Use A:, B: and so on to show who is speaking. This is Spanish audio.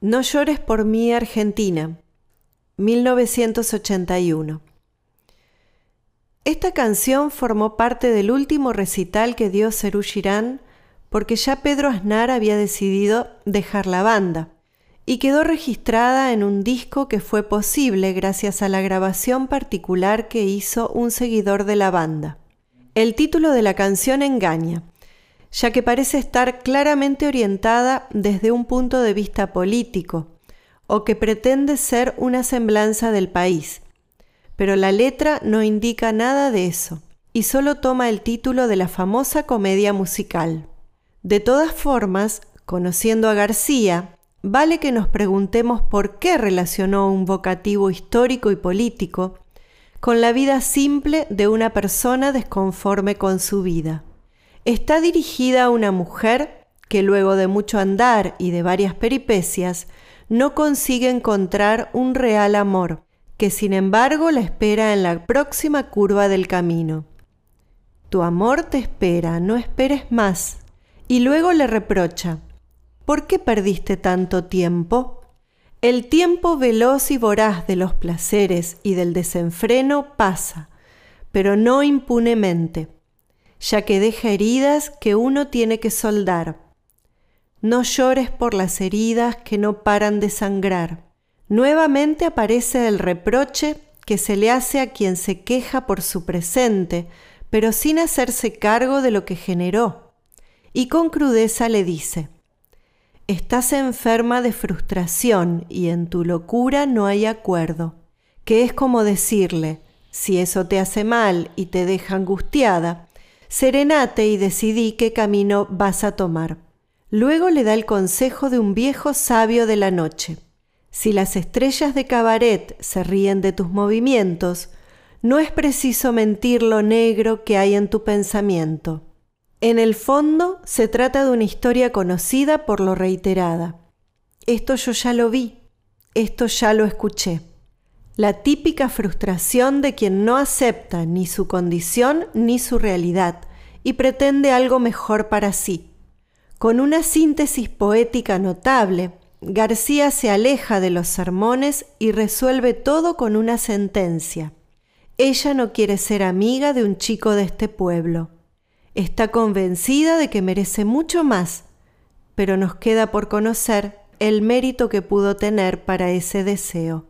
A: No llores por mí, Argentina, 1981. Esta canción formó parte del último recital que dio Cerú Girán porque ya Pedro Aznar había decidido dejar la banda y quedó registrada en un disco que fue posible gracias a la grabación particular que hizo un seguidor de la banda. El título de la canción engaña, ya que parece estar claramente orientada desde un punto de vista político, o que pretende ser una semblanza del país, pero la letra no indica nada de eso, y solo toma el título de la famosa comedia musical. De todas formas, conociendo a García, vale que nos preguntemos por qué relacionó un vocativo histórico y político con la vida simple de una persona desconforme con su vida. Está dirigida a una mujer que luego de mucho andar y de varias peripecias, no consigue encontrar un real amor, que sin embargo la espera en la próxima curva del camino. Tu amor te espera, no esperes más. Y luego le reprocha, ¿por qué perdiste tanto tiempo? El tiempo veloz y voraz de los placeres y del desenfreno pasa, pero no impunemente, ya que deja heridas que uno tiene que soldar. No llores por las heridas que no paran de sangrar. Nuevamente aparece el reproche que se le hace a quien se queja por su presente, pero sin hacerse cargo de lo que generó y con crudeza le dice, Estás enferma de frustración y en tu locura no hay acuerdo, que es como decirle, si eso te hace mal y te deja angustiada, serenate y decidí qué camino vas a tomar. Luego le da el consejo de un viejo sabio de la noche. Si las estrellas de cabaret se ríen de tus movimientos, no es preciso mentir lo negro que hay en tu pensamiento. En el fondo se trata de una historia conocida por lo reiterada. Esto yo ya lo vi, esto ya lo escuché. La típica frustración de quien no acepta ni su condición ni su realidad y pretende algo mejor para sí. Con una síntesis poética notable, García se aleja de los sermones y resuelve todo con una sentencia. Ella no quiere ser amiga de un chico de este pueblo. Está convencida de que merece mucho más, pero nos queda por conocer el mérito que pudo tener para ese deseo.